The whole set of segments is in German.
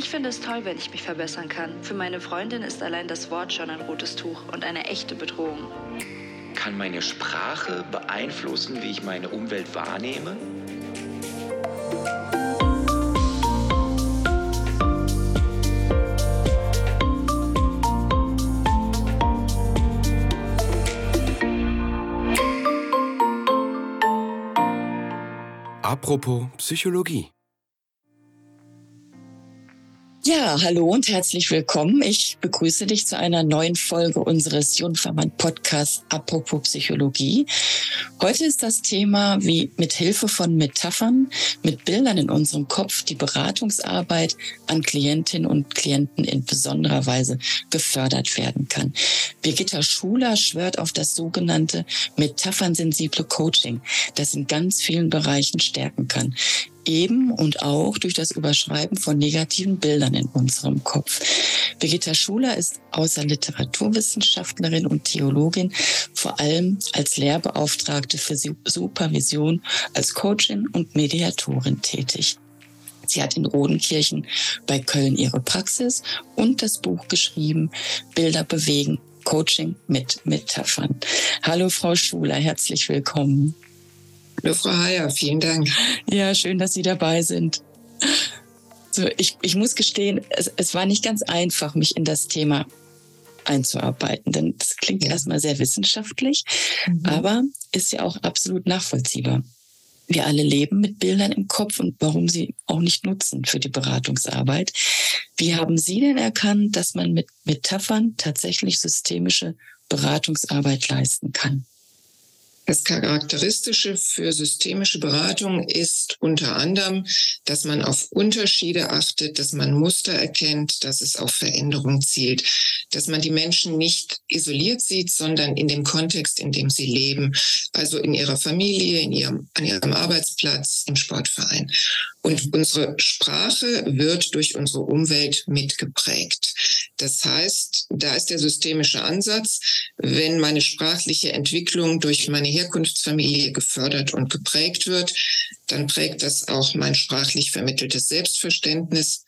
Ich finde es toll, wenn ich mich verbessern kann. Für meine Freundin ist allein das Wort schon ein rotes Tuch und eine echte Bedrohung. Kann meine Sprache beeinflussen, wie ich meine Umwelt wahrnehme? Apropos Psychologie. Ja, hallo und herzlich willkommen. Ich begrüße dich zu einer neuen Folge unseres Jungfermann Podcasts Apropos Psychologie. Heute ist das Thema, wie mit Hilfe von Metaphern, mit Bildern in unserem Kopf die Beratungsarbeit an Klientinnen und Klienten in besonderer Weise gefördert werden kann. Birgitta Schuler schwört auf das sogenannte metaphernsensible Coaching, das in ganz vielen Bereichen stärken kann eben und auch durch das Überschreiben von negativen Bildern in unserem Kopf. Birgitta Schuler ist außer Literaturwissenschaftlerin und Theologin vor allem als Lehrbeauftragte für Supervision, als Coachin und Mediatorin tätig. Sie hat in Rodenkirchen bei Köln ihre Praxis und das Buch geschrieben, Bilder bewegen, Coaching mit Metaphern. Hallo Frau Schuler, herzlich willkommen. Frau Heyer, vielen Dank. Ja, schön, dass Sie dabei sind. So, ich, ich muss gestehen, es, es war nicht ganz einfach, mich in das Thema einzuarbeiten, denn das klingt ja. erstmal sehr wissenschaftlich, mhm. aber ist ja auch absolut nachvollziehbar. Wir alle leben mit Bildern im Kopf und warum sie auch nicht nutzen für die Beratungsarbeit. Wie haben Sie denn erkannt, dass man mit Metaphern tatsächlich systemische Beratungsarbeit leisten kann? Das Charakteristische für systemische Beratung ist unter anderem, dass man auf Unterschiede achtet, dass man Muster erkennt, dass es auf Veränderung zielt, dass man die Menschen nicht isoliert sieht, sondern in dem Kontext, in dem sie leben, also in ihrer Familie, in ihrem, an ihrem Arbeitsplatz, im Sportverein. Und unsere Sprache wird durch unsere Umwelt mitgeprägt. Das heißt, da ist der systemische Ansatz, wenn meine sprachliche Entwicklung durch meine Herkunftsfamilie gefördert und geprägt wird, dann prägt das auch mein sprachlich vermitteltes Selbstverständnis,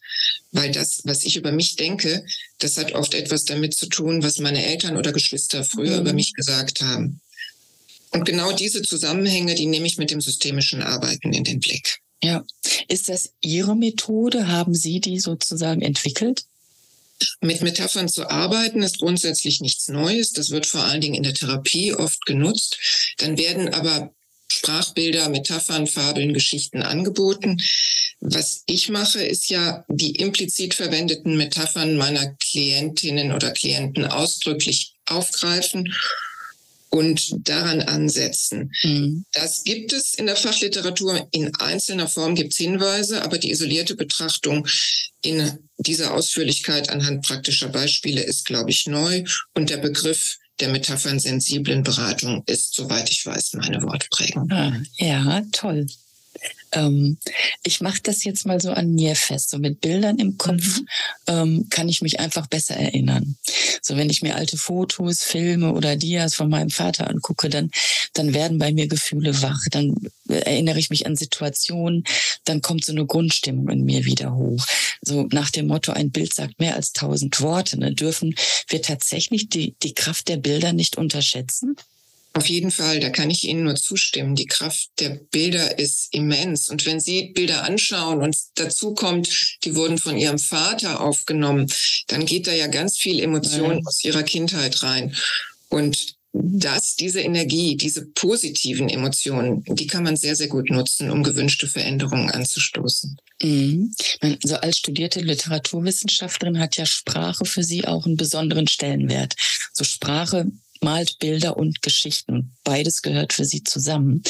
weil das, was ich über mich denke, das hat oft etwas damit zu tun, was meine Eltern oder Geschwister früher mhm. über mich gesagt haben. Und genau diese Zusammenhänge, die nehme ich mit dem systemischen Arbeiten in den Blick. Ja. Ist das Ihre Methode? Haben Sie die sozusagen entwickelt? Mit Metaphern zu arbeiten ist grundsätzlich nichts Neues. Das wird vor allen Dingen in der Therapie oft genutzt. Dann werden aber Sprachbilder, Metaphern, Fabeln, Geschichten angeboten. Was ich mache, ist ja die implizit verwendeten Metaphern meiner Klientinnen oder Klienten ausdrücklich aufgreifen und daran ansetzen. Mhm. Das gibt es in der Fachliteratur. In einzelner Form gibt es Hinweise, aber die isolierte Betrachtung in dieser Ausführlichkeit anhand praktischer Beispiele ist, glaube ich, neu. Und der Begriff der metaphernsensiblen Beratung ist, soweit ich weiß, meine Wortprägung. Ah, ja, toll. Ähm, ich mache das jetzt mal so an mir fest. So mit Bildern im Kopf mhm. ähm, kann ich mich einfach besser erinnern. So wenn ich mir alte Fotos, Filme oder Dias von meinem Vater angucke, dann, dann werden bei mir Gefühle wach. Dann erinnere ich mich an Situationen. Dann kommt so eine Grundstimmung in mir wieder hoch. So nach dem Motto, ein Bild sagt mehr als tausend Worte. Ne? Dürfen wir tatsächlich die, die Kraft der Bilder nicht unterschätzen? Auf jeden Fall, da kann ich Ihnen nur zustimmen. Die Kraft der Bilder ist immens. Und wenn Sie Bilder anschauen und dazu kommt, die wurden von Ihrem Vater aufgenommen, dann geht da ja ganz viel Emotion ja. aus Ihrer Kindheit rein. Und das, diese Energie, diese positiven Emotionen, die kann man sehr, sehr gut nutzen, um gewünschte Veränderungen anzustoßen. Mhm. Also als studierte Literaturwissenschaftlerin hat ja Sprache für Sie auch einen besonderen Stellenwert. So Sprache malt Bilder und Geschichten. Beides gehört für Sie zusammen.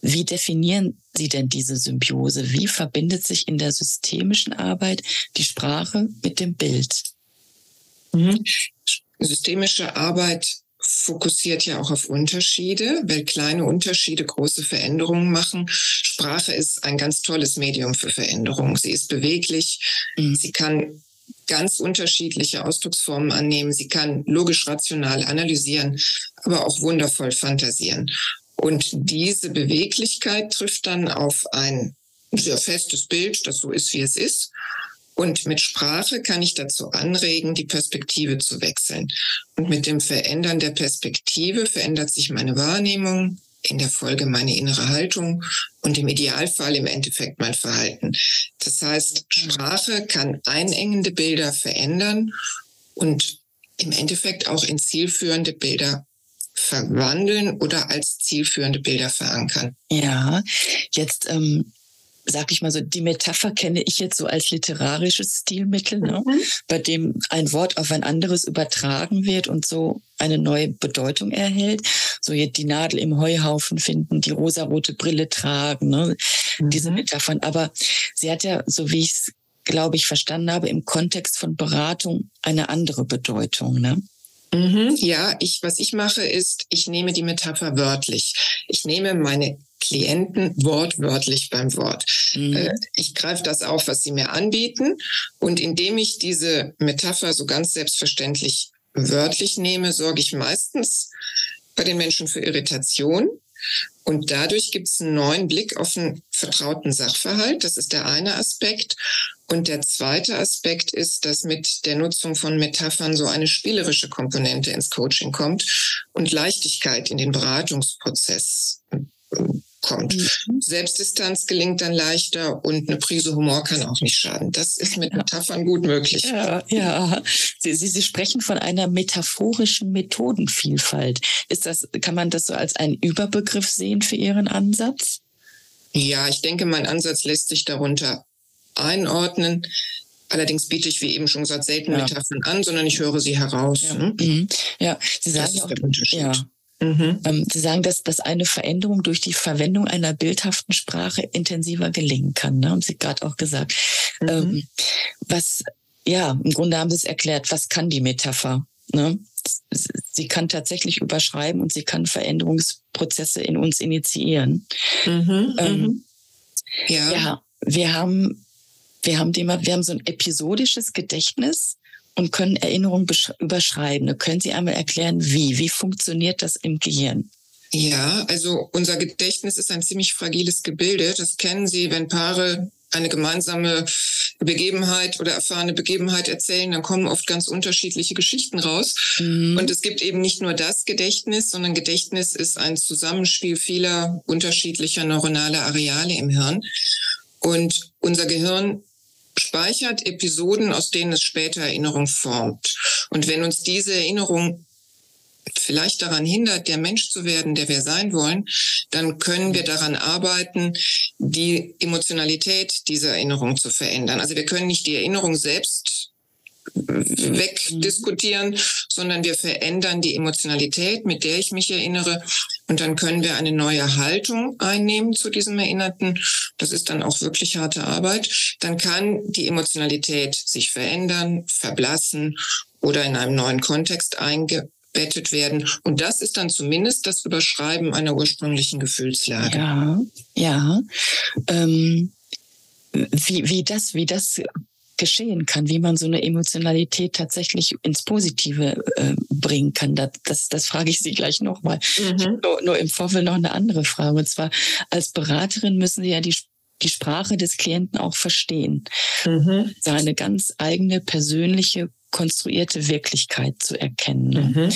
Wie definieren Sie denn diese Symbiose? Wie verbindet sich in der systemischen Arbeit die Sprache mit dem Bild? Mhm. Systemische Arbeit fokussiert ja auch auf Unterschiede, weil kleine Unterschiede große Veränderungen machen. Sprache ist ein ganz tolles Medium für Veränderung. Sie ist beweglich. Mhm. Sie kann ganz unterschiedliche Ausdrucksformen annehmen. Sie kann logisch rational analysieren, aber auch wundervoll fantasieren. Und diese Beweglichkeit trifft dann auf ein sehr festes Bild, das so ist, wie es ist. Und mit Sprache kann ich dazu anregen, die Perspektive zu wechseln. Und mit dem Verändern der Perspektive verändert sich meine Wahrnehmung, in der Folge meine innere Haltung und im Idealfall im Endeffekt mein Verhalten. Das heißt, Sprache kann einengende Bilder verändern und im Endeffekt auch in zielführende Bilder verwandeln oder als zielführende Bilder verankern. Ja, jetzt ähm, sag ich mal so, die Metapher kenne ich jetzt so als literarisches Stilmittel, ne? Mhm. bei dem ein Wort auf ein anderes übertragen wird und so eine neue Bedeutung erhält. So jetzt die Nadel im Heuhaufen finden, die rosarote Brille tragen, ne? Mhm. diese Metaphern. Aber sie hat ja, so wie ich es, glaube ich, verstanden habe, im Kontext von Beratung eine andere Bedeutung. Ne? Mhm, ja, ich, was ich mache, ist, ich nehme die Metapher wörtlich. Ich nehme meine Klienten wortwörtlich beim Wort. Mhm. Äh, ich greife das auf, was sie mir anbieten. Und indem ich diese Metapher so ganz selbstverständlich wörtlich nehme, sorge ich meistens bei den Menschen für Irritation. Und dadurch gibt es einen neuen Blick auf einen vertrauten Sachverhalt. Das ist der eine Aspekt. Und der zweite Aspekt ist, dass mit der Nutzung von Metaphern so eine spielerische Komponente ins Coaching kommt und Leichtigkeit in den Beratungsprozess kommt. Mhm. Selbstdistanz gelingt dann leichter und eine Prise Humor kann auch nicht schaden. Das ist mit Metaphern gut möglich. Ja, ja. Sie, Sie, Sie sprechen von einer metaphorischen Methodenvielfalt. Ist das, kann man das so als einen Überbegriff sehen für Ihren Ansatz? Ja, ich denke, mein Ansatz lässt sich darunter einordnen. Allerdings biete ich, wie eben schon gesagt, selten ja. Metaphern an, sondern ich höre sie heraus. Ja, hm? mhm. ja. Sie sagen das ist auch, der Unterschied. Ja. Mhm. Ähm, Sie sagen, dass, dass eine Veränderung durch die Verwendung einer bildhaften Sprache intensiver gelingen kann. Ne? Haben Sie gerade auch gesagt. Mhm. Ähm, was, ja, im Grunde haben Sie es erklärt, was kann die Metapher? Ne? Sie kann tatsächlich überschreiben und sie kann Veränderungsprozesse in uns initiieren. Mhm. Ähm, mhm. ja. ja, wir haben, wir haben, Thema, wir haben so ein episodisches Gedächtnis und können Erinnerungen überschreiben. Können Sie einmal erklären, wie? Wie funktioniert das im Gehirn? Ja, also unser Gedächtnis ist ein ziemlich fragiles Gebilde. Das kennen Sie, wenn Paare eine gemeinsame Begebenheit oder erfahrene Begebenheit erzählen, dann kommen oft ganz unterschiedliche Geschichten raus. Mhm. Und es gibt eben nicht nur das Gedächtnis, sondern Gedächtnis ist ein Zusammenspiel vieler unterschiedlicher neuronaler Areale im Hirn. Und unser Gehirn speichert Episoden, aus denen es später Erinnerung formt. Und wenn uns diese Erinnerung vielleicht daran hindert, der Mensch zu werden, der wir sein wollen, dann können wir daran arbeiten, die Emotionalität dieser Erinnerung zu verändern. Also wir können nicht die Erinnerung selbst wegdiskutieren, sondern wir verändern die Emotionalität, mit der ich mich erinnere. Und dann können wir eine neue Haltung einnehmen zu diesem Erinnerten. Das ist dann auch wirklich harte Arbeit. Dann kann die Emotionalität sich verändern, verblassen oder in einem neuen Kontext eingebettet werden. Und das ist dann zumindest das Überschreiben einer ursprünglichen Gefühlslage. Ja, ja. Ähm, wie, wie das, wie das geschehen kann, wie man so eine Emotionalität tatsächlich ins Positive äh, bringen kann. Das, das, das frage ich Sie gleich nochmal. Mhm. Nur, nur im Vorfeld noch eine andere Frage. Und zwar, als Beraterin müssen Sie ja die die Sprache des Klienten auch verstehen. Mhm. Seine ganz eigene persönliche konstruierte Wirklichkeit zu erkennen. Ne? Mhm.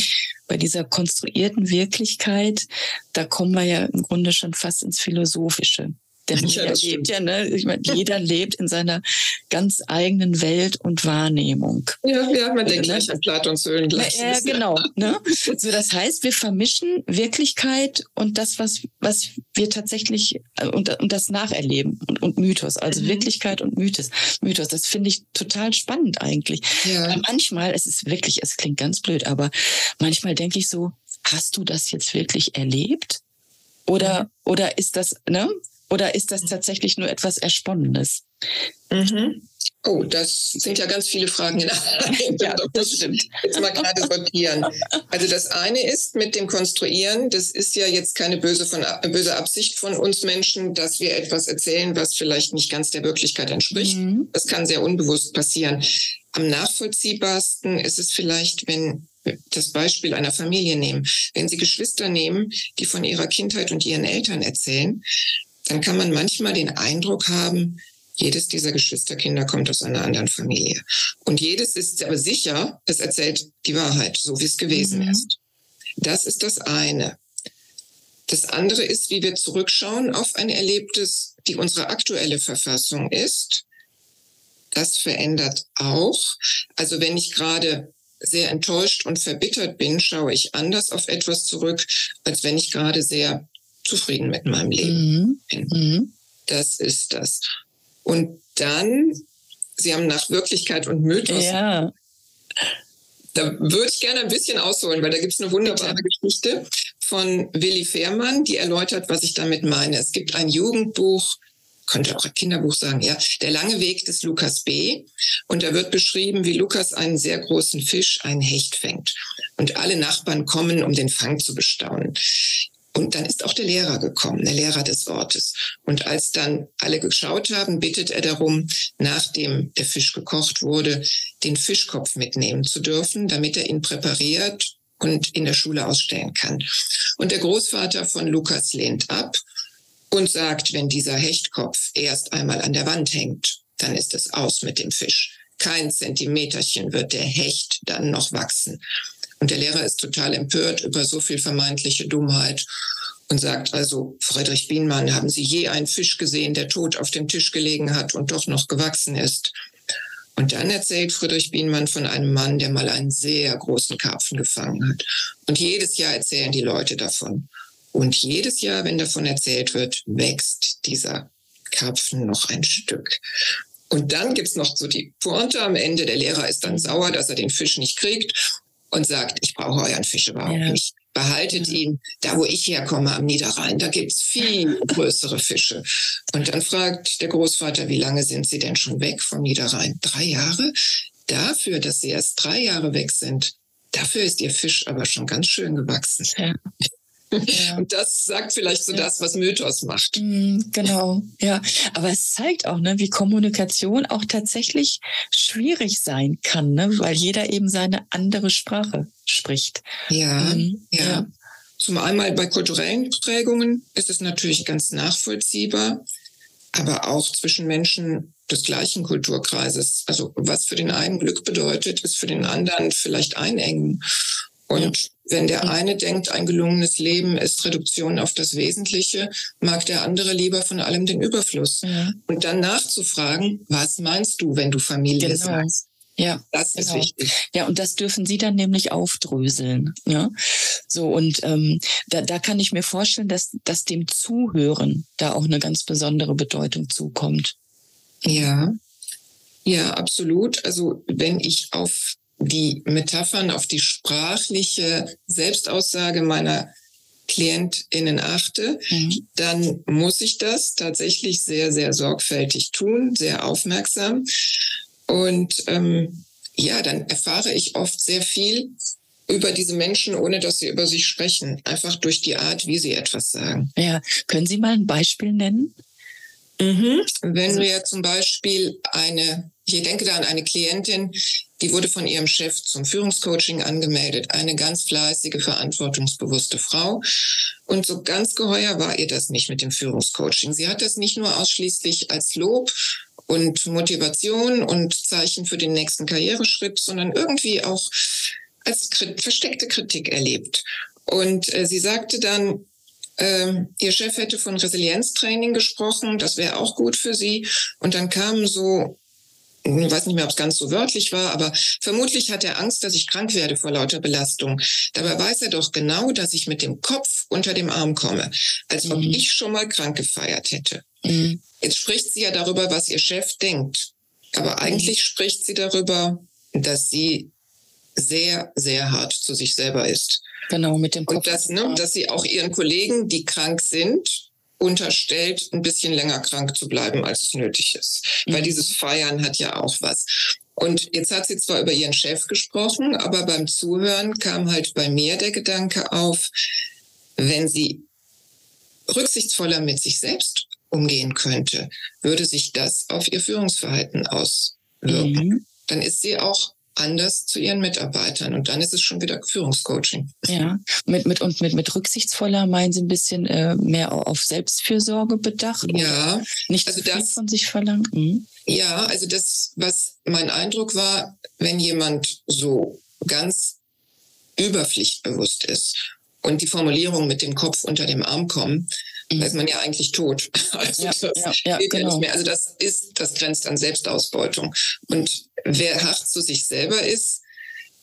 Bei dieser konstruierten Wirklichkeit, da kommen wir ja im Grunde schon fast ins Philosophische. Denn ja, jeder lebt ja, ne? Ich meine, jeder lebt in seiner ganz eigenen Welt und Wahrnehmung. Ja, ja man denkt ne? gleich an Platons Höhlenglas. Ja, genau. Ne? So, das heißt, wir vermischen Wirklichkeit und das, was, was wir tatsächlich äh, und, und das Nacherleben und, und Mythos, also mhm. Wirklichkeit und Mythos. Mythos, das finde ich total spannend eigentlich. Ja. Weil manchmal, es ist wirklich, es klingt ganz blöd, aber manchmal denke ich so, hast du das jetzt wirklich erlebt? Oder, mhm. oder ist das, ne? Oder ist das tatsächlich nur etwas Ersponnenes? Mhm. Oh, das sind ja ganz viele Fragen in einem. ja, das stimmt. Jetzt mal gerade sortieren. Also das eine ist mit dem Konstruieren, das ist ja jetzt keine böse, von, böse Absicht von uns Menschen, dass wir etwas erzählen, was vielleicht nicht ganz der Wirklichkeit entspricht. Mhm. Das kann sehr unbewusst passieren. Am nachvollziehbarsten ist es vielleicht, wenn das Beispiel einer Familie nehmen. Wenn Sie Geschwister nehmen, die von ihrer Kindheit und ihren Eltern erzählen, dann kann man manchmal den Eindruck haben, Jedes dieser Geschwisterkinder kommt aus einer anderen Familie. Und jedes ist aber sicher, es erzählt die Wahrheit, so wie es gewesen mhm. ist. Das ist das eine. Das andere ist, wie wir zurückschauen auf ein Erlebtes, die unsere aktuelle Verfassung ist. Das verändert auch. Also wenn ich gerade sehr enttäuscht und verbittert bin, schaue ich anders auf etwas zurück, als wenn ich gerade sehr zufrieden mit meinem Leben mhm. bin. Mhm. Das ist das. Und dann, Sie haben nach Wirklichkeit und Mythos. Ja. Da würde ich gerne ein bisschen ausholen, weil da gibt es eine wunderbare Bitte. Geschichte von Willi Fehrmann, die erläutert, was ich damit meine. Es gibt ein Jugendbuch, könnte auch ein Kinderbuch sagen, ja, Der lange Weg des Lukas B. Und da wird beschrieben, wie Lukas einen sehr großen Fisch, einen Hecht fängt. Und alle Nachbarn kommen, um den Fang zu bestaunen. Und dann ist auch der Lehrer gekommen, der Lehrer des Ortes. Und als dann alle geschaut haben, bittet er darum, nachdem der Fisch gekocht wurde, den Fischkopf mitnehmen zu dürfen, damit er ihn präpariert und in der Schule ausstellen kann. Und der Großvater von Lukas lehnt ab und sagt, wenn dieser Hechtkopf erst einmal an der Wand hängt, dann ist es aus mit dem Fisch. Kein Zentimeterchen wird der Hecht dann noch wachsen. Und der Lehrer ist total empört über so viel vermeintliche Dummheit und sagt also, Friedrich Bienmann, haben Sie je einen Fisch gesehen, der tot auf dem Tisch gelegen hat und doch noch gewachsen ist? Und dann erzählt Friedrich Bienmann von einem Mann, der mal einen sehr großen Karpfen gefangen hat. Und jedes Jahr erzählen die Leute davon. Und jedes Jahr, wenn davon erzählt wird, wächst dieser Karpfen noch ein Stück. Und dann gibt's noch so die Pointe am Ende. Der Lehrer ist dann sauer, dass er den Fisch nicht kriegt und sagt, ich brauche euren Fisch überhaupt ja. nicht. Behaltet ihn da, wo ich herkomme, am Niederrhein. Da gibt's viel größere Fische. Und dann fragt der Großvater, wie lange sind Sie denn schon weg vom Niederrhein? Drei Jahre? Dafür, dass Sie erst drei Jahre weg sind, dafür ist Ihr Fisch aber schon ganz schön gewachsen. Ja. Ja. Und das sagt vielleicht so ja. das, was Mythos macht. Mhm, genau, ja. Aber es zeigt auch, ne, wie Kommunikation auch tatsächlich schwierig sein kann, ne, weil jeder eben seine andere Sprache spricht. Ja, mhm, ja. ja. Zum einmal bei kulturellen Prägungen ist es natürlich ganz nachvollziehbar, aber auch zwischen Menschen des gleichen Kulturkreises. Also was für den einen Glück bedeutet, ist für den anderen vielleicht Einengen. Und wenn der eine denkt, ein gelungenes Leben ist Reduktion auf das Wesentliche, mag der andere lieber von allem den Überfluss. Ja. Und dann nachzufragen, was meinst du, wenn du Familie genau. sagst? Ja, das ist genau. wichtig. Ja, und das dürfen Sie dann nämlich aufdröseln. Ja, so und ähm, da, da kann ich mir vorstellen, dass, dass dem Zuhören da auch eine ganz besondere Bedeutung zukommt. Ja, ja, absolut. Also wenn ich auf die Metaphern, auf die sprachliche Selbstaussage meiner KlientInnen achte, mhm. dann muss ich das tatsächlich sehr, sehr sorgfältig tun, sehr aufmerksam. Und ähm, ja, dann erfahre ich oft sehr viel über diese Menschen, ohne dass sie über sich sprechen. Einfach durch die Art, wie sie etwas sagen. Ja, können Sie mal ein Beispiel nennen? Mhm. Wenn wir zum Beispiel eine, ich denke da an eine Klientin, die wurde von ihrem Chef zum Führungscoaching angemeldet. Eine ganz fleißige, verantwortungsbewusste Frau. Und so ganz geheuer war ihr das nicht mit dem Führungscoaching. Sie hat das nicht nur ausschließlich als Lob und Motivation und Zeichen für den nächsten Karriereschritt, sondern irgendwie auch als versteckte Kritik erlebt. Und äh, sie sagte dann, äh, ihr Chef hätte von Resilienztraining gesprochen, das wäre auch gut für sie. Und dann kamen so, ich weiß nicht mehr, ob es ganz so wörtlich war, aber vermutlich hat er Angst, dass ich krank werde vor lauter Belastung. Dabei weiß er doch genau, dass ich mit dem Kopf unter dem Arm komme, als ob mhm. ich schon mal krank gefeiert hätte. Mhm. Jetzt spricht sie ja darüber, was ihr Chef denkt. Aber mhm. eigentlich spricht sie darüber, dass sie sehr, sehr hart zu sich selber ist. Genau, mit dem Kopf. Und das, ne, dass sie auch ihren Kollegen, die krank sind, unterstellt, ein bisschen länger krank zu bleiben, als es nötig ist. Mhm. Weil dieses Feiern hat ja auch was. Und jetzt hat sie zwar über ihren Chef gesprochen, aber beim Zuhören kam halt bei mir der Gedanke auf, wenn sie rücksichtsvoller mit sich selbst umgehen könnte, würde sich das auf ihr Führungsverhalten auswirken. Mhm. Dann ist sie auch anders zu ihren Mitarbeitern. Und dann ist es schon wieder Führungscoaching. Ja, mit, mit, und mit, mit rücksichtsvoller meinen Sie ein bisschen äh, mehr auf Selbstfürsorge bedacht? Ja. Nicht also das, von sich verlangt? Mhm. Ja, also das, was mein Eindruck war, wenn jemand so ganz überpflichtbewusst ist und die Formulierung mit dem Kopf unter dem Arm kommen. Da ist man ja eigentlich tot. Also ja, das ja, ja, geht genau. ja nicht mehr. Also das ist, das grenzt an Selbstausbeutung. Und wer hart zu sich selber ist,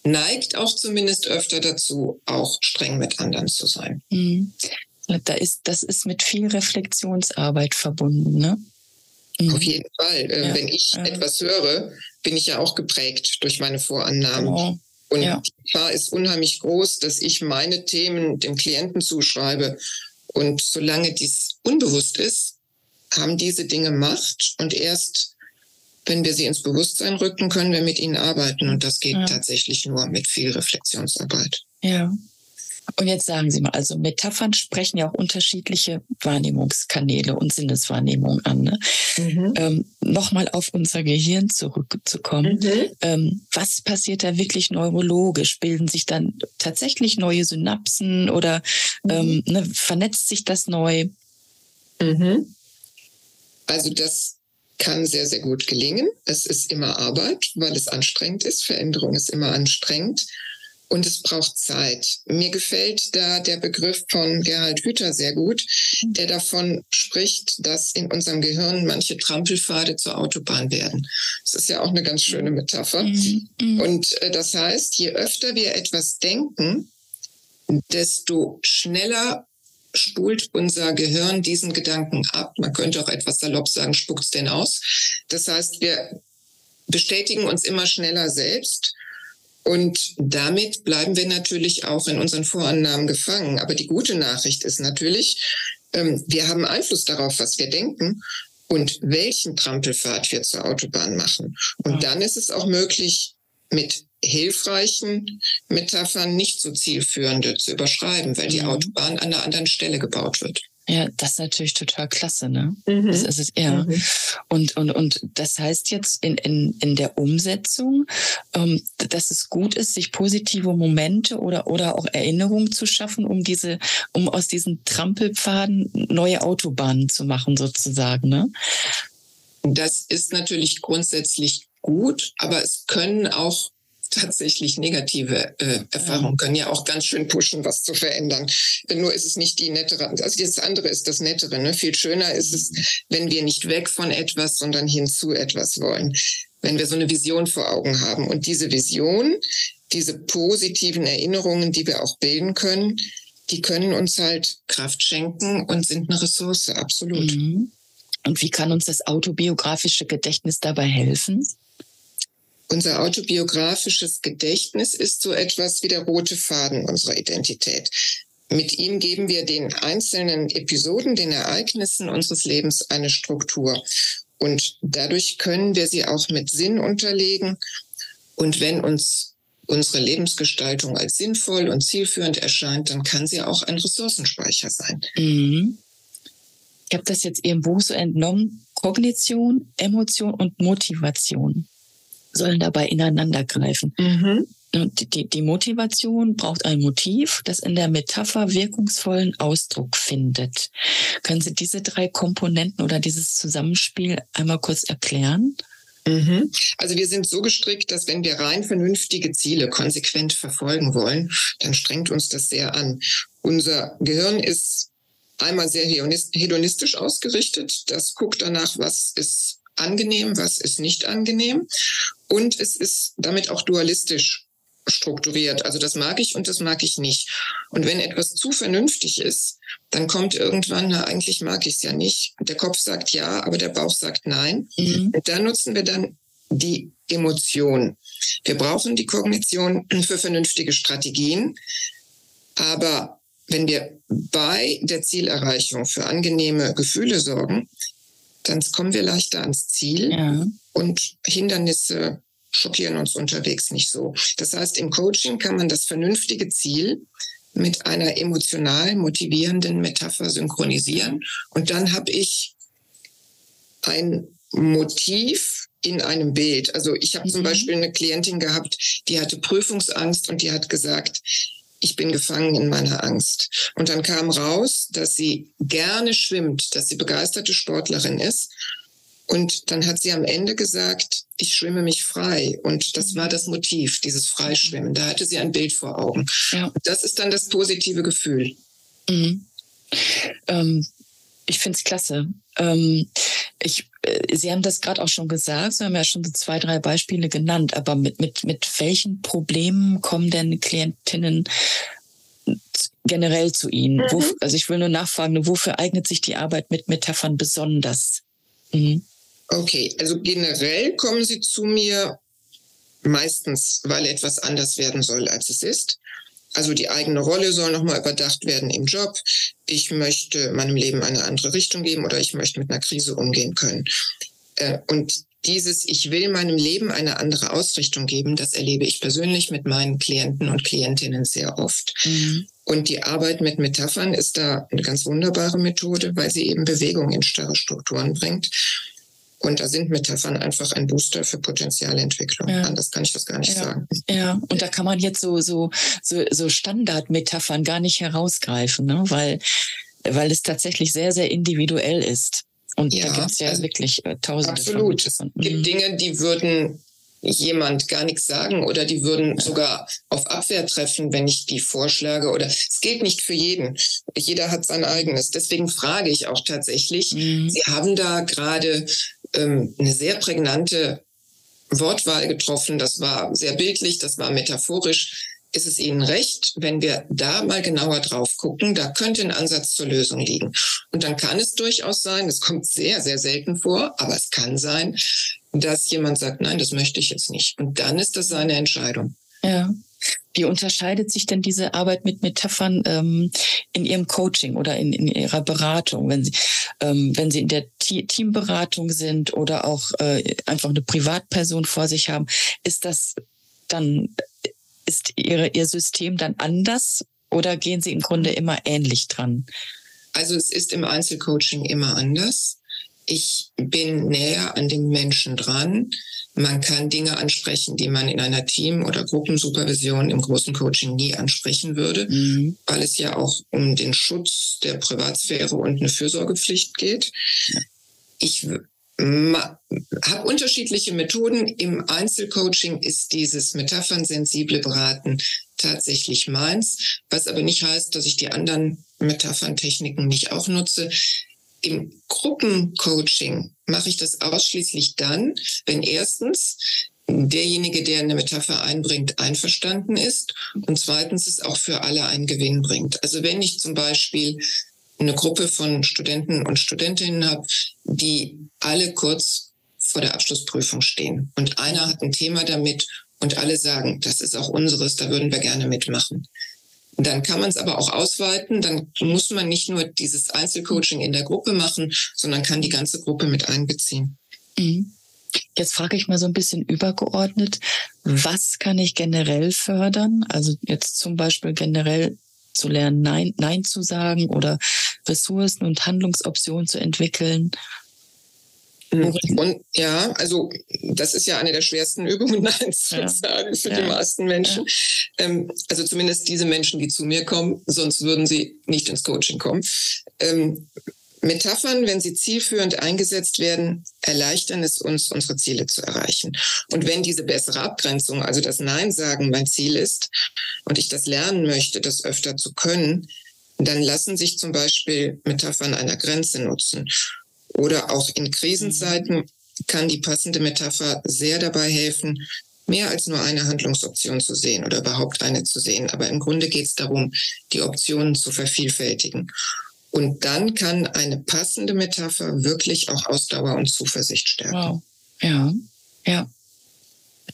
neigt auch zumindest öfter dazu, auch streng mit anderen zu sein. Mhm. Da ist, das ist mit viel Reflexionsarbeit verbunden, ne? Mhm. Auf jeden Fall. Äh. Wenn ich etwas höre, bin ich ja auch geprägt durch meine Vorannahmen. Genau. Und die Gefahr ist unheimlich groß, dass ich meine Themen dem Klienten zuschreibe. Und solange dies unbewusst ist, haben diese Dinge Macht. Und erst wenn wir sie ins Bewusstsein rücken, können wir mit ihnen arbeiten. Und das geht ja. tatsächlich nur mit viel Reflexionsarbeit. Ja. Und jetzt sagen Sie mal, also Metaphern sprechen ja auch unterschiedliche Wahrnehmungskanäle und Sinneswahrnehmung an. Ne? Mhm. Ähm, Nochmal auf unser Gehirn zurückzukommen. Mhm. Ähm, was passiert da wirklich neurologisch? Bilden sich dann tatsächlich neue Synapsen oder mhm. ähm, ne, vernetzt sich das neu? Mhm. Also das kann sehr, sehr gut gelingen. Es ist immer Arbeit, weil es anstrengend ist. Veränderung ist immer anstrengend und es braucht Zeit. Mir gefällt da der Begriff von Gerhard Hüther sehr gut, der davon spricht, dass in unserem Gehirn manche Trampelpfade zur Autobahn werden. Das ist ja auch eine ganz schöne Metapher. Mhm. mhm. Und äh, das heißt, je öfter wir etwas denken, desto schneller spult unser Gehirn diesen Gedanken ab. Man könnte auch etwas salopp sagen, spuckt's denn aus. Das heißt, wir bestätigen uns immer schneller selbst und damit bleiben wir natürlich auch in unseren Vorannahmen gefangen. Aber die gute Nachricht ist natürlich, ähm, wir haben Einfluss darauf, was wir denken und welchen Trampelpfad wir zur Autobahn machen. Und dann ist es auch möglich, mit hilfreichen Metaphern nicht so zielführende zu überschreiben, weil die mhm. Autobahn an einer anderen Stelle gebaut wird. Ja, das ist natürlich total klasse, ne? Mhm. Das ist es, ja. Mhm. Und, und, und das heißt jetzt in, in, in der Umsetzung, ähm, dass es gut ist, sich positive Momente oder, oder auch Erinnerungen zu schaffen, um diese, um aus diesen Trampelpfaden neue Autobahnen zu machen, sozusagen, ne? Das ist natürlich grundsätzlich gut, aber es können auch tatsächlich negative äh, Erfahrungen können ja auch ganz schön pushen, was zu verändern. Nur ist es nicht die nettere, also das andere ist das nettere. Ne? Viel schöner ist es, wenn wir nicht weg von etwas, sondern hin zu etwas wollen. Wenn wir so eine Vision vor Augen haben. Und diese Vision, diese positiven Erinnerungen, die wir auch bilden können, die können uns halt Kraft schenken und sind eine Ressource, absolut. Mhm. Und wie kann uns das autobiografische Gedächtnis dabei helfen? Unser autobiografisches Gedächtnis ist so etwas wie der rote Faden unserer Identität. Mit ihm geben wir den einzelnen Episoden, den Ereignissen unseres Lebens eine Struktur. Und dadurch können wir sie auch mit Sinn unterlegen. Und wenn uns unsere Lebensgestaltung als sinnvoll und zielführend erscheint, dann kann sie auch ein Ressourcenspeicher sein. Mhm. Ich habe das jetzt Ihrem Buch so entnommen. Kognition, Emotion und Motivation sollen dabei ineinander greifen. Mhm. Und die, die Motivation braucht ein Motiv, das in der Metapher wirkungsvollen Ausdruck findet. Können Sie diese drei Komponenten oder dieses Zusammenspiel einmal kurz erklären? Mhm. Also wir sind so gestrickt, dass wenn wir rein vernünftige Ziele konsequent verfolgen wollen, dann strengt uns das sehr an. Unser Gehirn ist einmal sehr hedonistisch ausgerichtet. Das guckt danach, was ist angenehm, was ist nicht angenehm. Und es ist damit auch dualistisch strukturiert. Also das mag ich und das mag ich nicht. Und wenn etwas zu vernünftig ist, dann kommt irgendwann, na, eigentlich mag ich es ja nicht. Der Kopf sagt ja, aber der Bauch sagt nein. Mhm. Und da nutzen wir dann die Emotion. Wir brauchen die Kognition für vernünftige Strategien. Aber wenn wir bei der Zielerreichung für angenehme Gefühle sorgen, dann kommen wir leichter ans Ziel ja. Und Hindernisse schockieren uns unterwegs nicht so. Das heißt, im Coaching kann man das vernünftige Ziel mit einer emotional motivierenden Metapher synchronisieren und dann habe ich ein Motiv, in einem Bild. Also ich habe mhm. zum Beispiel eine Klientin gehabt, die hatte Prüfungsangst und die hat gesagt, ich bin gefangen in meiner Angst. Und dann kam raus, dass sie gerne schwimmt, dass sie begeisterte Sportlerin ist. Und dann hat sie am Ende gesagt, ich schwimme mich frei. Und das war das Motiv, dieses Freischwimmen. Da hatte sie ein Bild vor Augen. Ja. Das ist dann das positive Gefühl. Mhm. Ähm, ich finde es klasse. Ähm, ich, äh, Sie haben das gerade auch schon gesagt, Sie haben ja schon so zwei, drei Beispiele genannt, aber mit, mit, mit welchen Problemen kommen denn Klientinnen generell zu Ihnen? Mhm. Wo, also ich will nur nachfragen, wofür eignet sich die Arbeit mit Metaphern besonders? Mhm. Okay, also generell kommen Sie zu mir meistens, weil etwas anders werden soll, als es ist. Also die eigene Rolle soll nochmal überdacht werden im Job. Ich möchte meinem Leben eine andere Richtung geben oder ich möchte mit einer Krise umgehen können. Äh, und dieses Ich will meinem Leben eine andere Ausrichtung geben, das erlebe ich persönlich mit meinen Klienten und Klientinnen sehr oft. Mhm. Und die Arbeit mit Metaphern ist da eine ganz wunderbare Methode, weil sie eben Bewegung in starre Strukturen bringt. Und da sind Metaphern einfach ein Booster für Potenzialentwicklung. Ja. Anders kann ich das gar nicht ja. sagen. Ja, und da kann man jetzt so, so, so, so Standardmetaphern gar nicht herausgreifen, ne? weil, weil es tatsächlich sehr, sehr individuell ist. Und ja, da gibt es ja also wirklich äh, tausende absolut. von. Es gibt mhm. Dinge, die würden jemand gar nichts sagen oder die würden sogar auf Abwehr treffen, wenn ich die vorschlage oder es gilt nicht für jeden. Jeder hat sein eigenes. Deswegen frage ich auch tatsächlich, mhm. Sie haben da gerade ähm, eine sehr prägnante Wortwahl getroffen. Das war sehr bildlich, das war metaphorisch. Ist es Ihnen recht, wenn wir da mal genauer drauf gucken? Da könnte ein Ansatz zur Lösung liegen. Und dann kann es durchaus sein, es kommt sehr, sehr selten vor, aber es kann sein, dass jemand sagt, nein, das möchte ich jetzt nicht. Und dann ist das seine Entscheidung. Ja. Wie unterscheidet sich denn diese Arbeit mit Metaphern ähm, in Ihrem Coaching oder in, in Ihrer Beratung, wenn Sie, ähm, wenn Sie in der T Teamberatung sind oder auch äh, einfach eine Privatperson vor sich haben? Ist das dann, ist Ihre, Ihr System dann anders oder gehen Sie im Grunde immer ähnlich dran? Also es ist im Einzelcoaching immer anders. Ich bin näher an dem Menschen dran. Man kann Dinge ansprechen, die man in einer Team- oder Gruppensupervision im großen Coaching nie ansprechen würde, mhm. weil es ja auch um den Schutz der Privatsphäre und eine Fürsorgepflicht geht. Ja. Ich habe unterschiedliche Methoden. Im Einzelcoaching ist dieses metaphernsensible Beraten tatsächlich meins, was aber nicht heißt, dass ich die anderen Metapherntechniken nicht auch nutze. Im Gruppencoaching mache ich das ausschließlich dann, wenn erstens derjenige, der eine Metapher einbringt, einverstanden ist und zweitens es auch für alle einen Gewinn bringt. Also wenn ich zum Beispiel eine Gruppe von Studenten und Studentinnen habe, die alle kurz vor der Abschlussprüfung stehen und einer hat ein Thema damit und alle sagen, das ist auch unseres, da würden wir gerne mitmachen. Dann kann man es aber auch ausweiten. Dann muss man nicht nur dieses Einzelcoaching in der Gruppe machen, sondern kann die ganze Gruppe mit einbeziehen. Mhm. Jetzt frage ich mal so ein bisschen übergeordnet, was kann ich generell fördern? Also jetzt zum Beispiel generell zu lernen, Nein, Nein zu sagen oder Ressourcen und Handlungsoptionen zu entwickeln. Mhm. Und ja, also das ist ja eine der schwersten Übungen, nein zu ja. sagen für ja. die meisten Menschen. Ja. Ähm, also zumindest diese Menschen, die zu mir kommen, sonst würden sie nicht ins Coaching kommen. Ähm, Metaphern, wenn sie zielführend eingesetzt werden, erleichtern es uns, unsere Ziele zu erreichen. Und wenn diese bessere Abgrenzung, also das Nein sagen, mein Ziel ist und ich das lernen möchte, das öfter zu können, dann lassen sich zum Beispiel Metaphern einer Grenze nutzen. Oder auch in Krisenzeiten kann die passende Metapher sehr dabei helfen, mehr als nur eine Handlungsoption zu sehen oder überhaupt eine zu sehen. Aber im Grunde geht es darum, die Optionen zu vervielfältigen. Und dann kann eine passende Metapher wirklich auch Ausdauer und Zuversicht stärken. Wow. Ja, ja.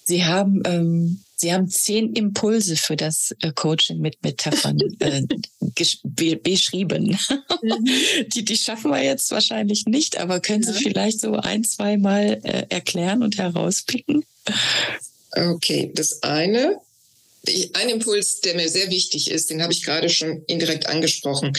Sie haben ähm, Sie haben zehn Impulse für das äh, Coaching mit Metaphern äh, beschrieben. Mhm. die, die schaffen wir jetzt wahrscheinlich nicht, aber können Sie vielleicht so ein, zwei Mal äh, erklären und herauspicken? Okay, das eine, ein Impuls, der mir sehr wichtig ist, den habe ich gerade schon indirekt angesprochen.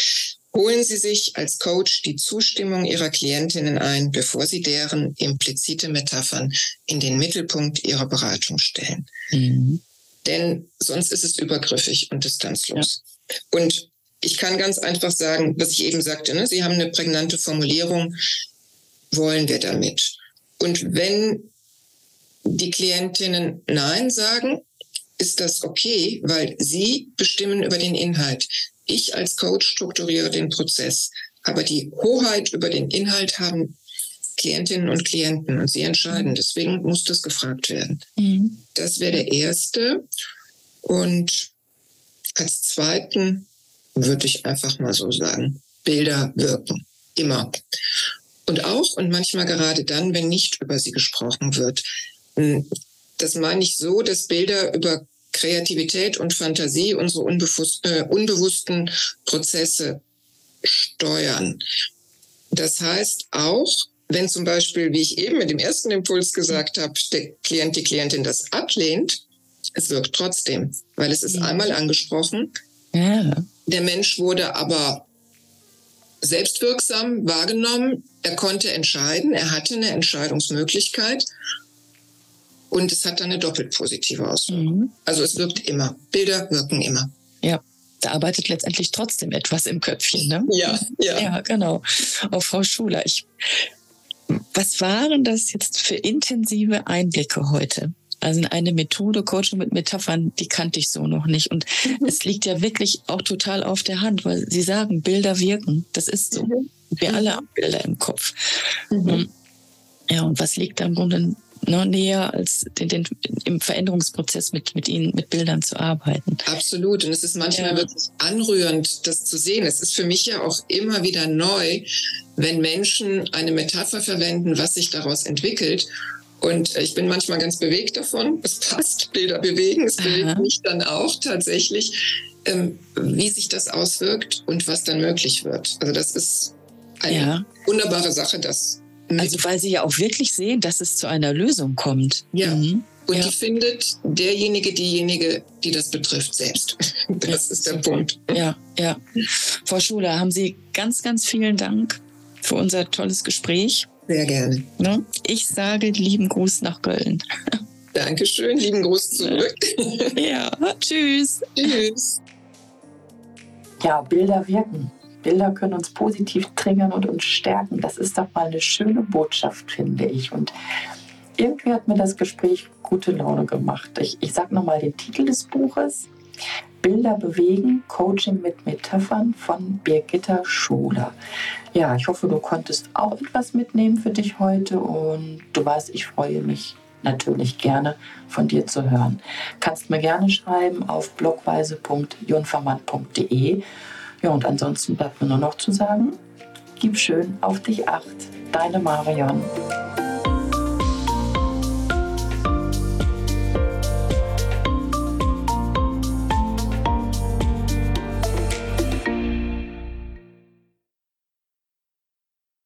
Holen Sie sich als Coach die Zustimmung Ihrer Klientinnen ein, bevor Sie deren implizite Metaphern in den Mittelpunkt Ihrer Beratung stellen. Mhm. Denn sonst ist es übergriffig und distanzlos. Ja. Und ich kann ganz einfach sagen, was ich eben sagte, ne? Sie haben eine prägnante Formulierung, wollen wir damit? Und wenn die Klientinnen Nein sagen, ist das okay, weil sie bestimmen über den Inhalt. Ich als Coach strukturiere den Prozess, aber die Hoheit über den Inhalt haben Klientinnen und Klienten und sie entscheiden. Deswegen muss das gefragt werden. Mhm. Das wäre der erste. Und als zweiten würde ich einfach mal so sagen, Bilder wirken. Immer. Und auch und manchmal gerade dann, wenn nicht über sie gesprochen wird. Hm, das meine ich so, dass Bilder über Kreativität und Fantasie unsere äh, unbewussten Prozesse steuern. Das heißt auch, wenn zum Beispiel, wie ich eben mit dem ersten Impuls gesagt habe, der Klient, die Klientin das ablehnt, es wirkt trotzdem, weil es ist ja. einmal angesprochen. Ja. Der Mensch wurde aber selbstwirksam wahrgenommen. Er konnte entscheiden. Er hatte eine Entscheidungsmöglichkeit. Und es hat dann eine doppelt positive Auswirkung. Mhm. Also es wirkt immer. Bilder wirken immer. Ja. Da arbeitet letztendlich trotzdem etwas im Köpfchen, ne? Ja, ja. Ja, genau. Auch Frau Schuler, ich, was waren das jetzt für intensive Einblicke heute? Also eine Methode, Coaching mit Metaphern, die kannte ich so noch nicht. Und mhm. es liegt ja wirklich auch total auf der Hand, weil Sie sagen, Bilder wirken. Das ist so. Mhm. Wir alle haben Bilder im Kopf. Mhm. Ja, und was liegt da im Grunde noch näher, als den, den, im Veränderungsprozess mit, mit ihnen, mit Bildern zu arbeiten. Absolut. Und es ist manchmal ja. wirklich anrührend, das zu sehen. Es ist für mich ja auch immer wieder neu, wenn Menschen eine Metapher verwenden, was sich daraus entwickelt. Und ich bin manchmal ganz bewegt davon. Es passt, Bilder bewegen. Es bewegt Aha. mich dann auch tatsächlich, ähm, wie sich das auswirkt und was dann möglich wird. Also das ist eine ja. wunderbare Sache, das also weil sie ja auch wirklich sehen, dass es zu einer Lösung kommt. Ja. Mhm. Und ja. die findet derjenige, diejenige, die das betrifft, selbst. Das ja. ist der Punkt. Ja, ja. Frau Schuler, haben Sie ganz, ganz vielen Dank für unser tolles Gespräch. Sehr gerne. Ne? Ich sage lieben Gruß nach Köln. Dankeschön, lieben Gruß zurück. Ja, tschüss. Tschüss. Ja, Bilder wirken. Bilder können uns positiv triggern und uns stärken. Das ist doch mal eine schöne Botschaft, finde ich. Und irgendwie hat mir das Gespräch gute Laune gemacht. Ich, ich sage nochmal den Titel des Buches. Bilder bewegen, Coaching mit Metaphern von Birgitta Schuler. Ja, ich hoffe, du konntest auch etwas mitnehmen für dich heute und du weißt, ich freue mich natürlich gerne von dir zu hören. Kannst mir gerne schreiben auf blogweise.junfermann.de ja, und ansonsten bleibt mir nur noch zu sagen, gib schön auf dich acht. Deine Marion.